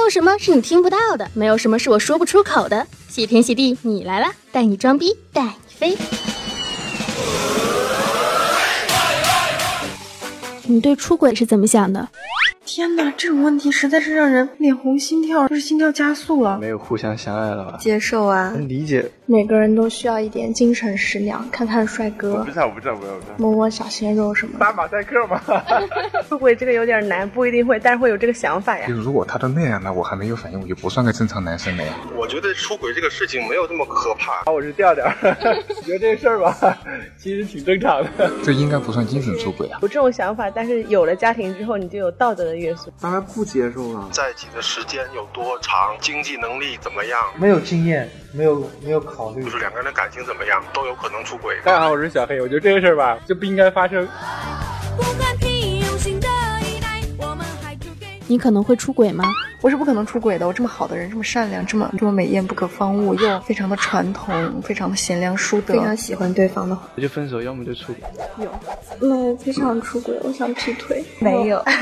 没有什么是你听不到的，没有什么是我说不出口的。谢天谢地，你来了，带你装逼，带你飞。你对出轨是怎么想的？天哪，这种问题实在是让人脸红心跳，就是心跳加速了。没有互相相爱了吧？接受啊，理解。每个人都需要一点精神食粮，看看帅哥，不是我不知道，不要不要，摸摸小鲜肉什么。打马赛克吗？出轨这个有点难，不一定会，但是会有这个想法呀。就如果他都那样了，我还没有反应，我就不算个正常男生了呀。我觉得出轨这个事情没有那么可怕。啊我是调调，觉得这事儿吧，其实挺正常的。这应该不算精神出轨啊。有这种想法，但是有了家庭之后，你就有道德的约束。当然不接受了。在一起的时间有多长？经济能力怎么样？没有经验，没有没有考虑，就是两个人的感情怎么样，都有可能出轨。大家好，我是小黑。我觉得这个事儿吧，就不应该发生。你可能会出轨吗？我是不可能出轨的。我这么好的人，这么善良，这么这么美艳不可方物，又非常的传统，非常的贤良淑德，非常喜欢对方的。我就分手，要么就出轨。有，那非常出轨，我想劈腿。没有。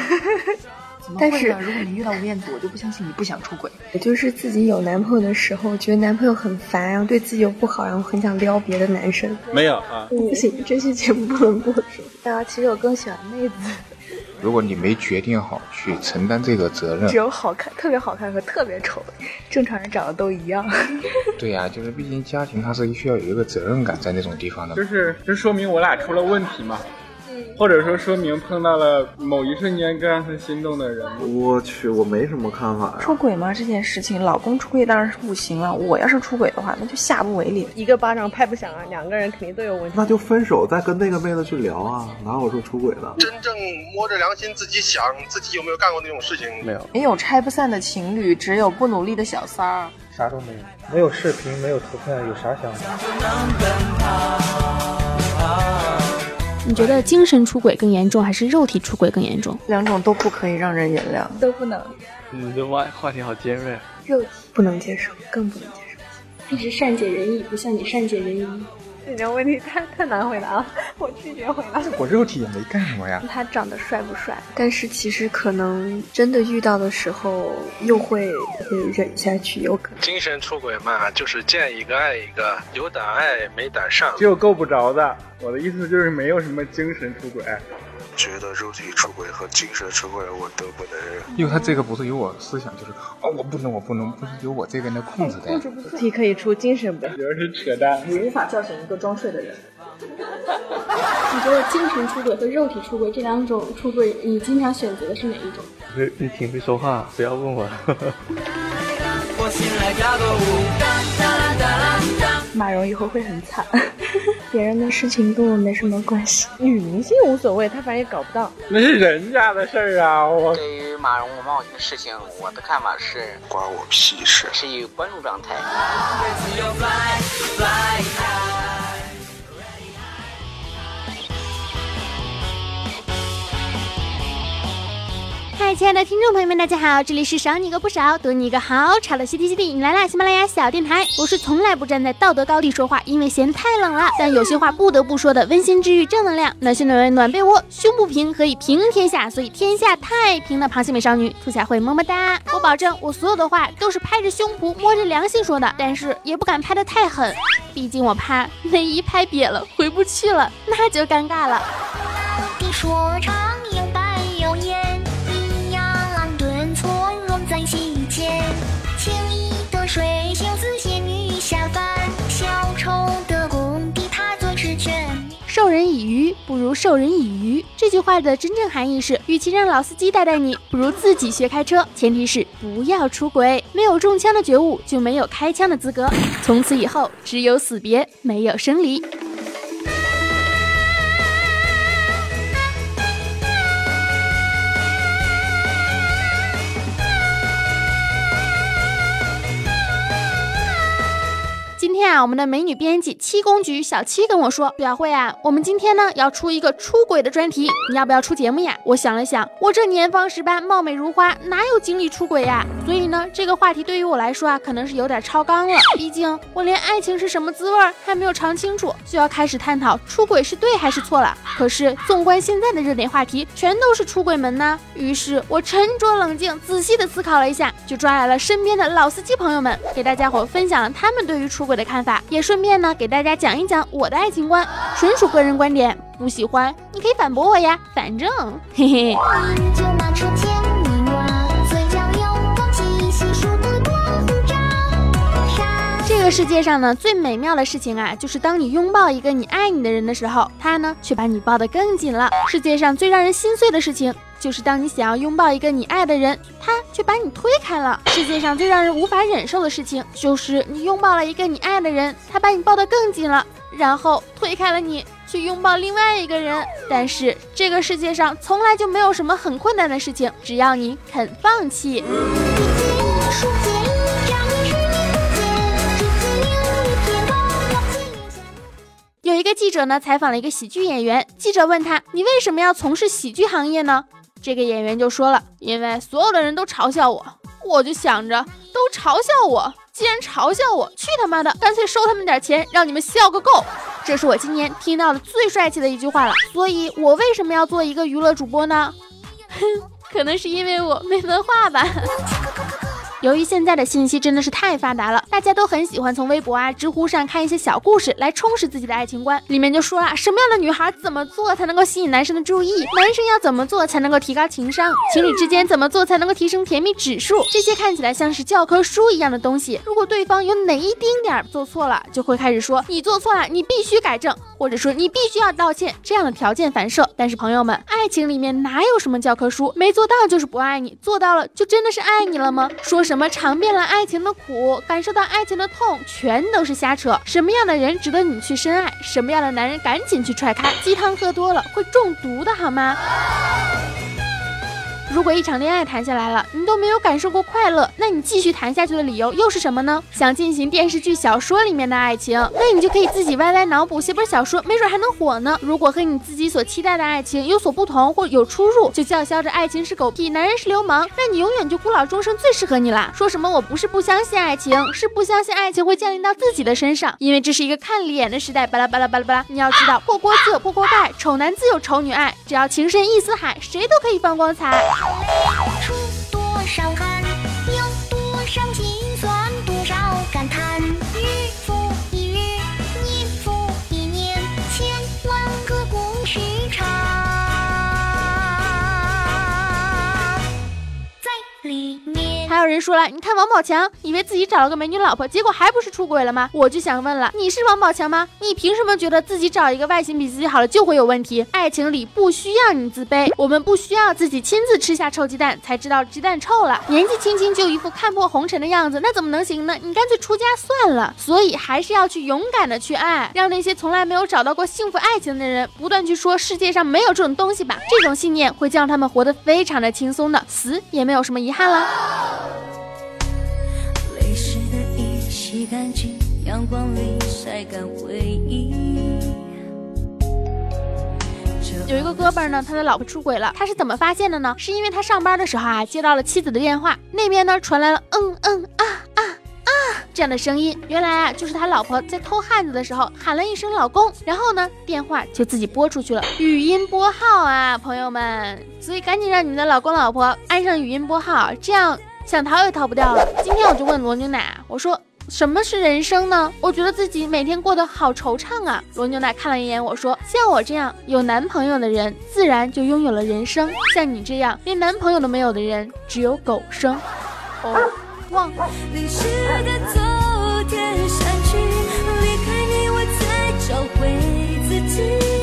但是如果你遇到吴彦祖，我就不相信你不想出轨。我就是自己有男朋友的时候，觉得男朋友很烦，然后对自己又不好，然后很想撩别的男生。没有啊，不行，这期节目不能播出。啊，其实我更喜欢妹子。如果你没决定好去承担这个责任，只有好看、特别好看和特别丑，正常人长得都一样。对呀，就是毕竟家庭它是需要有一个责任感在那种地方的。就是，就说明我俩出了问题嘛。或者说，说明碰到了某一瞬间更让他心动的人。我去，我没什么看法呀。出轨吗？这件事情，老公出轨当然是不行了。我要是出轨的话，那就下不为例，一个巴掌拍不响啊！两个人肯定都有问题。那就分手，再跟那个妹子去聊啊！哪有说出轨的？真正摸着良心自己想，自己有没有干过那种事情？没有。没有拆不散的情侣，只有不努力的小三儿。啥都没有，没有视频，没有图片，有啥想法？你觉得精神出轨更严重，还是肉体出轨更严重？两种都不可以让人原谅，都不能。你的话话题好尖锐。肉体不能接受，更不能接受。一直善解人意，不像你善解人意。这个问题太太难回答了，我拒绝回答。我肉体也没干什么呀。他长得帅不帅？但是其实可能真的遇到的时候，又会会忍下去，有可能。精神出轨嘛，就是见一个爱一个，有胆爱没胆上，只有够不着的。我的意思就是没有什么精神出轨。觉得肉体出轨和精神出轨我都不能忍，因为他这个不是由我思想，就是哦我不能我不能，不是由我这边的控制的。控制不，体可以出，精神不。主要是扯淡。你无法叫醒一个装睡的人。你觉得精神出轨和肉体出轨这两种出轨，你经常选择的是哪一种？你你挺会说话，不要问我。马蓉以后会很惨。别人的事情跟我没什么关系，女明星无所谓，她反正也搞不到，那是人家的事儿啊。我对于马蓉冒险的事情，我的看法是关我屁事，是一个关注状态。嗨，亲爱的听众朋友们，大家好，这里是少你个不少，多你一个好吵的 C T C D，你来啦！喜马拉雅小电台，我是从来不站在道德高地说话，因为嫌太冷了，但有些话不得不说的温馨治愈正能量，暖心暖胃暖被窝，胸不平可以平天下，所以天下太平的螃蟹美少女兔小慧么么哒！我保证，我所有的话都是拍着胸脯摸着良心说的，但是也不敢拍的太狠，毕竟我怕内衣拍瘪了回不去了，那就尴尬了。说唱洗剪，清衣的水袖似仙女下凡，小丑的功底他最吃全授人以鱼不如授人以渔。这句话的真正含义是，与其让老司机带带你，不如自己学开车。前提是不要出轨。没有中枪的觉悟，就没有开枪的资格。从此以后，只有死别，没有生离。我们的美女编辑七公举小七跟我说，表慧啊，我们今天呢要出一个出轨的专题，你要不要出节目呀？我想了想，我这年方十八，貌美如花，哪有精力出轨呀？所以呢，这个话题对于我来说啊，可能是有点超纲了。毕竟我连爱情是什么滋味还没有尝清楚，就要开始探讨出轨是对还是错了。可是纵观现在的热点话题，全都是出轨门呢。于是我沉着冷静，仔细的思考了一下，就抓来了身边的老司机朋友们，给大家伙分享了他们对于出轨的看法，也顺便呢给大家讲一讲我的爱情观，纯属个人观点，不喜欢你可以反驳我呀，反正嘿嘿。这个世界上呢，最美妙的事情啊，就是当你拥抱一个你爱你的人的时候，他呢却把你抱得更紧了。世界上最让人心碎的事情，就是当你想要拥抱一个你爱的人，他却把你推开了。世界上最让人无法忍受的事情，就是你拥抱了一个你爱的人，他把你抱得更紧了，然后推开了你，去拥抱另外一个人。但是这个世界上从来就没有什么很困难的事情，只要你肯放弃。有一个记者呢，采访了一个喜剧演员。记者问他：“你为什么要从事喜剧行业呢？”这个演员就说了：“因为所有的人都嘲笑我，我就想着都嘲笑我，既然嘲笑我，去他妈的，干脆收他们点钱，让你们笑个够。”这是我今年听到的最帅气的一句话了。所以，我为什么要做一个娱乐主播呢？哼，可能是因为我没文化吧。由于现在的信息真的是太发达了，大家都很喜欢从微博啊、知乎上看一些小故事来充实自己的爱情观。里面就说啊，什么样的女孩怎么做才能够吸引男生的注意？男生要怎么做才能够提高情商？情侣之间怎么做才能够提升甜蜜指数？这些看起来像是教科书一样的东西，如果对方有哪一丁点儿做错了，就会开始说你做错了，你必须改正，或者说你必须要道歉，这样的条件反射。但是朋友们，爱情里面哪有什么教科书？没做到就是不爱你，做到了就真的是爱你了吗？说。什么尝遍了爱情的苦，感受到爱情的痛，全都是瞎扯。什么样的人值得你去深爱？什么样的男人赶紧去踹开？鸡汤喝多了会中毒的好吗？如果一场恋爱谈下来了，你都没有感受过快乐，那你继续谈下去的理由又是什么呢？想进行电视剧、小说里面的爱情，那你就可以自己歪歪脑补写本小说，没准还能火呢。如果和你自己所期待的爱情有所不同或有出入，就叫嚣着爱情是狗屁，男人是流氓，那你永远就孤老终生最适合你啦。说什么我不是不相信爱情，是不相信爱情会降临到自己的身上，因为这是一个看脸的时代。巴拉巴拉巴拉巴拉，你要知道破锅自有破锅盖，丑男自有丑女爱，只要情深意似海，谁都可以放光彩。出人说了，你看王宝强，以为自己找了个美女老婆，结果还不是出轨了吗？我就想问了，你是王宝强吗？你凭什么觉得自己找一个外形比自己好的就会有问题？爱情里不需要你自卑，我们不需要自己亲自吃下臭鸡蛋才知道鸡蛋臭了。年纪轻轻就一副看破红尘的样子，那怎么能行呢？你干脆出家算了。所以还是要去勇敢的去爱，让那些从来没有找到过幸福爱情的人不断去说世界上没有这种东西吧。这种信念会将他们活得非常的轻松的，死也没有什么遗憾了。干净，阳光里晒干回忆。有一个哥们儿呢，他的老婆出轨了，他是怎么发现的呢？是因为他上班的时候啊，接到了妻子的电话，那边呢传来了嗯嗯啊啊啊这样的声音，原来啊就是他老婆在偷汉子的时候喊了一声老公，然后呢电话就自己拨出去了，语音拨号啊，朋友们，所以赶紧让你们的老公老婆安上语音拨号，这样想逃也逃不掉了。今天我就问罗牛奶，我说。什么是人生呢？我觉得自己每天过得好惆怅啊。罗牛奶看了一眼我说：“像我这样有男朋友的人，自然就拥有了人生；像你这样连男朋友都没有的人，只有狗生。”哦，忘了。离开你，我才找回自己。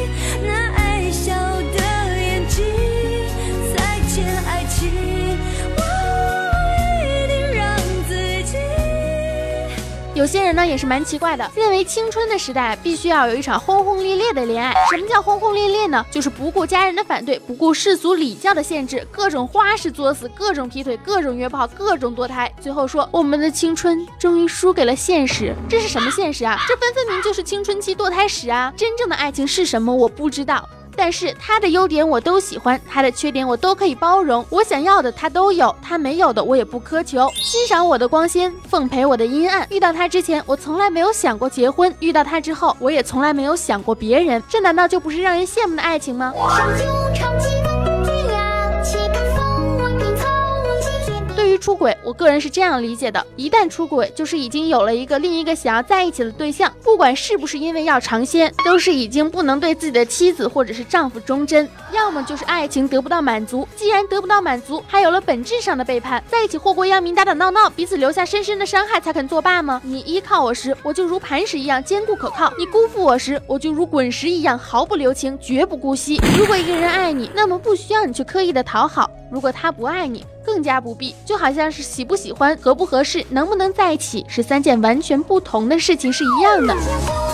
有些人呢也是蛮奇怪的，认为青春的时代必须要有一场轰轰烈烈的恋爱。什么叫轰轰烈烈呢？就是不顾家人的反对，不顾世俗礼教的限制，各种花式作死，各种劈腿，各种约炮，各种堕胎，最后说我们的青春终于输给了现实。这是什么现实啊？这分分明就是青春期堕胎史啊！真正的爱情是什么？我不知道。但是他的优点我都喜欢，他的缺点我都可以包容，我想要的他都有，他没有的我也不苛求。欣赏我的光鲜，奉陪我的阴暗。遇到他之前，我从来没有想过结婚；遇到他之后，我也从来没有想过别人。这难道就不是让人羡慕的爱情吗？出轨，我个人是这样理解的：一旦出轨，就是已经有了一个另一个想要在一起的对象，不管是不是因为要尝鲜，都是已经不能对自己的妻子或者是丈夫忠贞，要么就是爱情得不到满足。既然得不到满足，还有了本质上的背叛，在一起祸国殃民，打打闹闹，彼此留下深深的伤害，才肯作罢吗？你依靠我时，我就如磐石一样坚固可靠；你辜负我时，我就如滚石一样毫不留情，绝不姑息。如果一个人爱你，那么不需要你去刻意的讨好；如果他不爱你，更加不必，就好像是喜不喜欢、合不合适、能不能在一起，是三件完全不同的事情是一样的。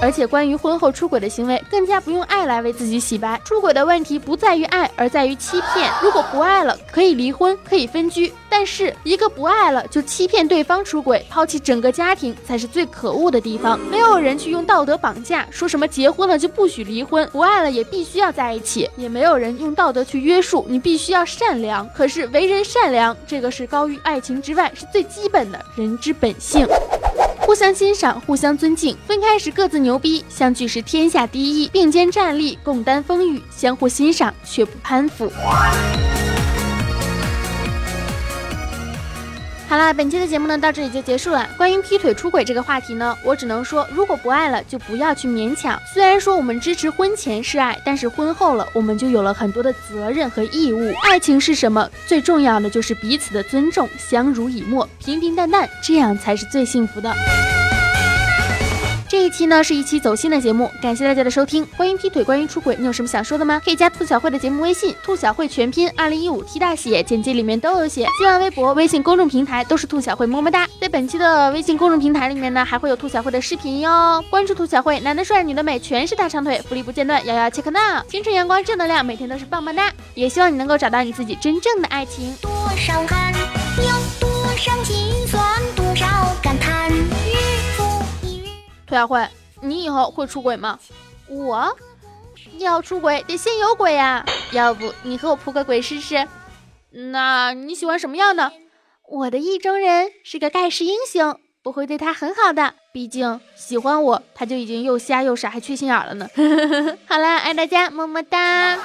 而且关于婚后出轨的行为，更加不用爱来为自己洗白。出轨的问题不在于爱，而在于欺骗。如果不爱了，可以离婚，可以分居。但是一个不爱了就欺骗对方出轨，抛弃整个家庭，才是最可恶的地方。没有人去用道德绑架，说什么结婚了就不许离婚，不爱了也必须要在一起。也没有人用道德去约束你，必须要善良。可是为人善良，这个是高于爱情之外，是最基本的人之本性。互相欣赏，互相尊敬。分开时各自牛逼，相聚时天下第一。并肩站立，共担风雨，相互欣赏却不攀附。好了，本期的节目呢到这里就结束了。关于劈腿出轨这个话题呢，我只能说，如果不爱了，就不要去勉强。虽然说我们支持婚前是爱，但是婚后了，我们就有了很多的责任和义务。爱情是什么？最重要的就是彼此的尊重，相濡以沫，平平淡淡，这样才是最幸福的。这一期呢是一期走心的节目，感谢大家的收听。关于劈腿，关于出轨，你有什么想说的吗？可以加兔小慧的节目微信，兔小慧全拼二零一五 T 大写，简介里面都有写。新浪微博、微信公众平台都是兔小慧，么么哒。在本期的微信公众平台里面呢，还会有兔小慧的视频哟。关注兔小慧，男的帅，女的美，全是大长腿，福利不间断，摇摇切克闹，青春阳光正能量，每天都是棒棒哒。也希望你能够找到你自己真正的爱情。多少汗，有多少心酸，涂小慧，你以后会出轨吗？我要出轨得先有鬼呀！要不你和我扑个鬼试试？那你喜欢什么样的？我的意中人是个盖世英雄，我会对他很好的。毕竟喜欢我，他就已经又瞎又傻还缺心眼了呢。好了，爱大家，么么哒。